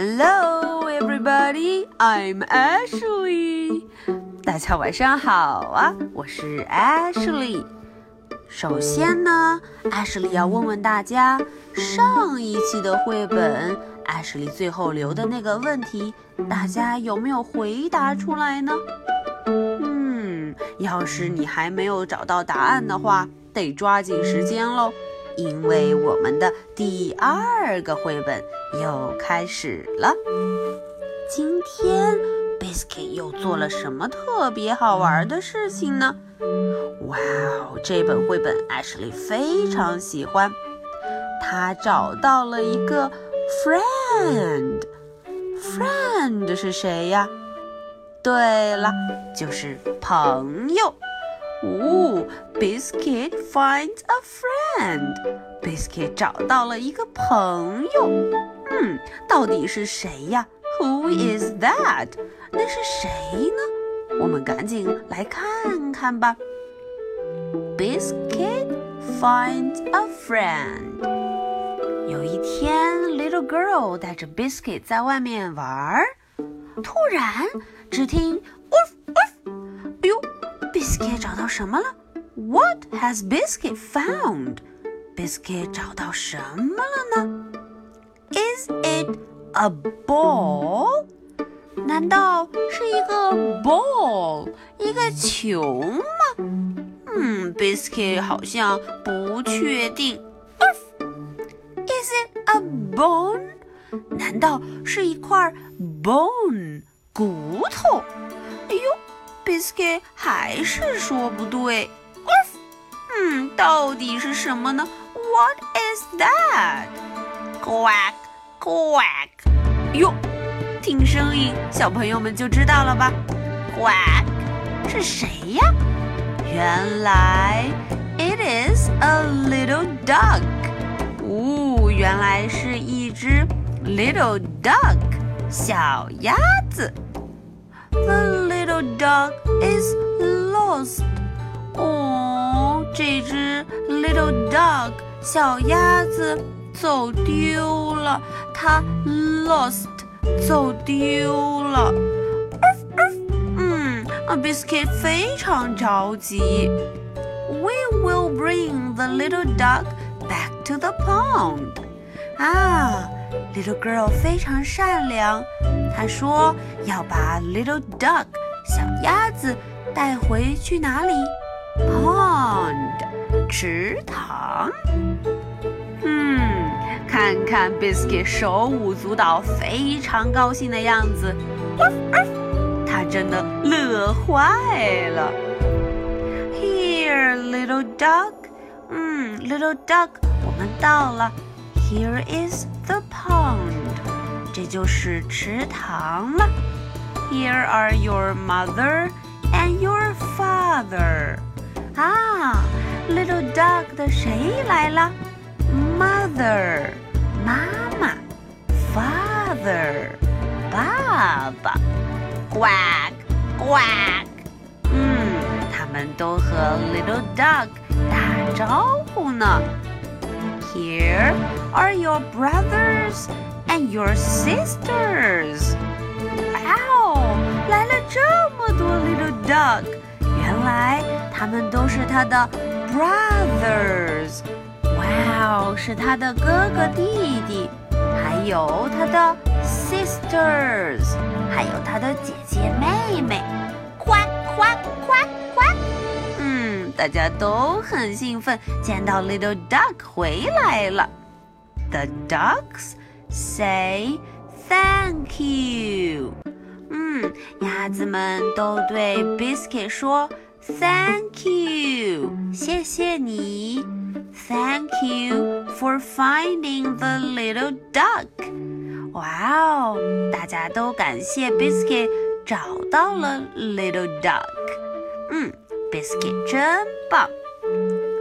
Hello, everybody. I'm Ashley. 大家晚上好啊，我是 Ashley。首先呢，Ashley 要问问大家，上一期的绘本，Ashley 最后留的那个问题，大家有没有回答出来呢？嗯，要是你还没有找到答案的话，得抓紧时间喽。因为我们的第二个绘本又开始了。今天 Biscuit 又做了什么特别好玩的事情呢？哇哦，这本绘本 Ashley 非常喜欢。他找到了一个 friend。friend 是谁呀？对了，就是朋友。哦，Biscuit finds a friend。Biscuit 找到了一个朋友。嗯，到底是谁呀？Who is that？那是谁呢？我们赶紧来看看吧。Biscuit finds a friend。有一天，Little girl 带着 Biscuit 在外面玩，突然，只听 找到什么了？What has Biscuit found? Biscuit 找到什么了呢？Is it a ball? 难道是一个 ball 一个球吗？嗯，Biscuit 好像不确定。Is it a bone? 难道是一块 bone 骨头？ 哎呦！Biscuit 还是说不对。嗯，到底是什么呢？What is that？Quack quack。哟，听声音，小朋友们就知道了吧？Quack 是谁呀？原来 it is a little duck。哦，原来是一只 little duck 小鸭子。The little duck is lost. 哦，这只 little duck 小鸭子走丢了，它 lost 走丢了。嗯，Biscuit 非常着急。We will bring the little duck back to the pond. 啊。Little girl 非常善良，她说要把 Little duck 小鸭子带回去哪里？Pond 池塘。嗯，看看 Biscuit 手舞足蹈、非常高兴的样子，他真的乐坏了。Here, little duck。嗯，Little duck，我们到了。Here is the pond，这就是池塘了。Here are your mother and your father。啊，Little duck 的谁来了？Mother，妈妈；Father，爸爸。Quack，quack。嗯，他们都和 Little duck 打招呼呢。Here are your brothers and your sisters. 哇哦，来了这么多 little duck，原来他们都是他的 brothers。哇哦，是他的哥哥弟弟，还有他的 sisters，还有他的姐姐妹妹。夸夸夸夸。大家都很兴奋，见到 Little Duck 回来了。The ducks say thank you。嗯，鸭子们都对 Biscuit 说 Thank you，谢谢你。Thank you for finding the little duck。哇哦，大家都感谢 Biscuit 找到了 Little Duck。嗯。Biscuit 真棒！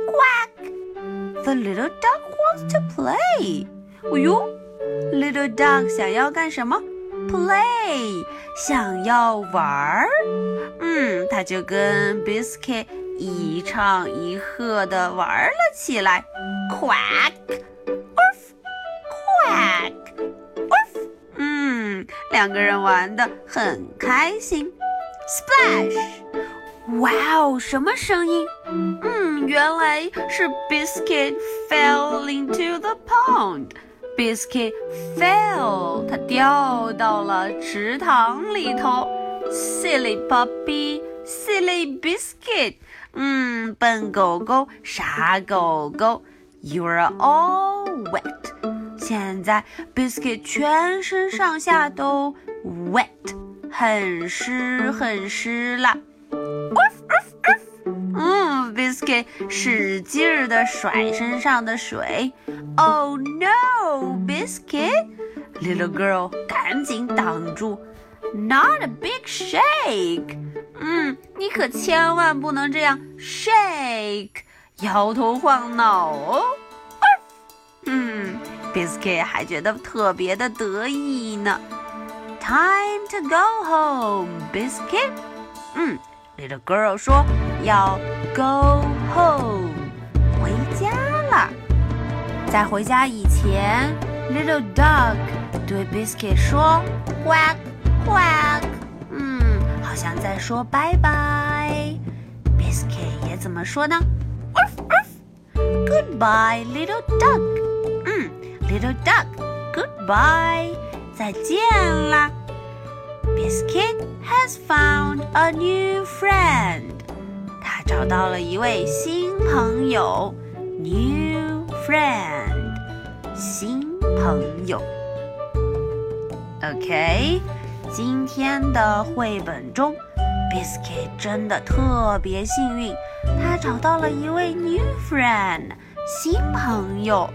Quack！The little duck wants to play。哎呦 ，Little duck 想要干什么？Play，想要玩儿。嗯，他就跟 Biscuit 一唱一和的玩了起来。Quack, oof, quack, oof 嗯。两个人玩的很开心。Splash！哇哦，什么声音？嗯，原来是 Biscuit fell into the pond。Biscuit fell，它掉到了池塘里头。Silly puppy，silly biscuit。嗯，笨狗狗，傻狗狗。You're all wet。现在 Biscuit 全身上下都 wet，很湿很湿啦。嗯，Biscuit 使劲儿地甩身上的水。Oh no，Biscuit！Little girl 赶紧挡住。Not a big shake。嗯，你可千万不能这样 shake，摇头晃脑哦。嗯，Biscuit 还觉得特别的得意呢。Time to go home，Biscuit。嗯。Little girl 说要 go home，回家了。在回家以前，Little dog 对 Biscuit 说 quack quack，嗯，好像在说拜拜。Biscuit 也怎么说呢？Goodbye, little duck。嗯，Little duck，goodbye，再见啦。Biscuit has found a new friend. 找到了一位新朋友，new friend，新朋友。OK，今天的绘本中，Biscuit 真的特别幸运，他找到了一位 new friend，新朋友。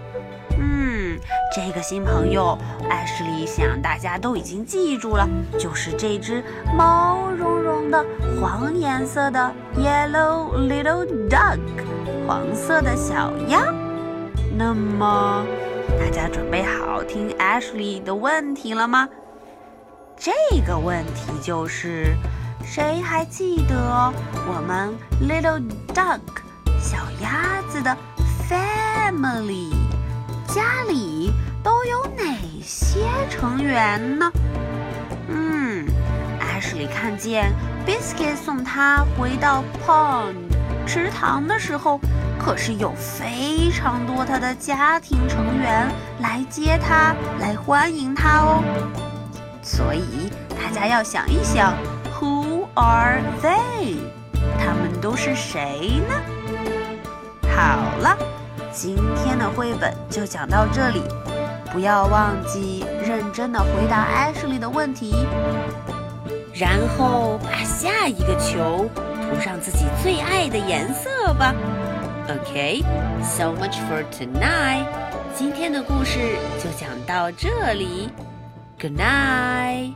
嗯，这个新朋友，艾什莉想大家都已经记住了，就是这只毛茸茸的黄颜色的 yellow little duck，黄色的小鸭。那么，大家准备好听 Ashley 的问题了吗？这个问题就是，谁还记得我们 little duck 小鸭子的 family？家里都有哪些成员呢？嗯，，Ashley 看见 Biscuit 送他回到 pond 池塘的时候，可是有非常多他的家庭成员来接他，来欢迎他哦。所以大家要想一想，Who are they？他们都是谁呢？好了。今天的绘本就讲到这里，不要忘记认真的回答艾什莉的问题，然后把下一个球涂上自己最爱的颜色吧。OK，so much for tonight。今天的故事就讲到这里，Good night，bye。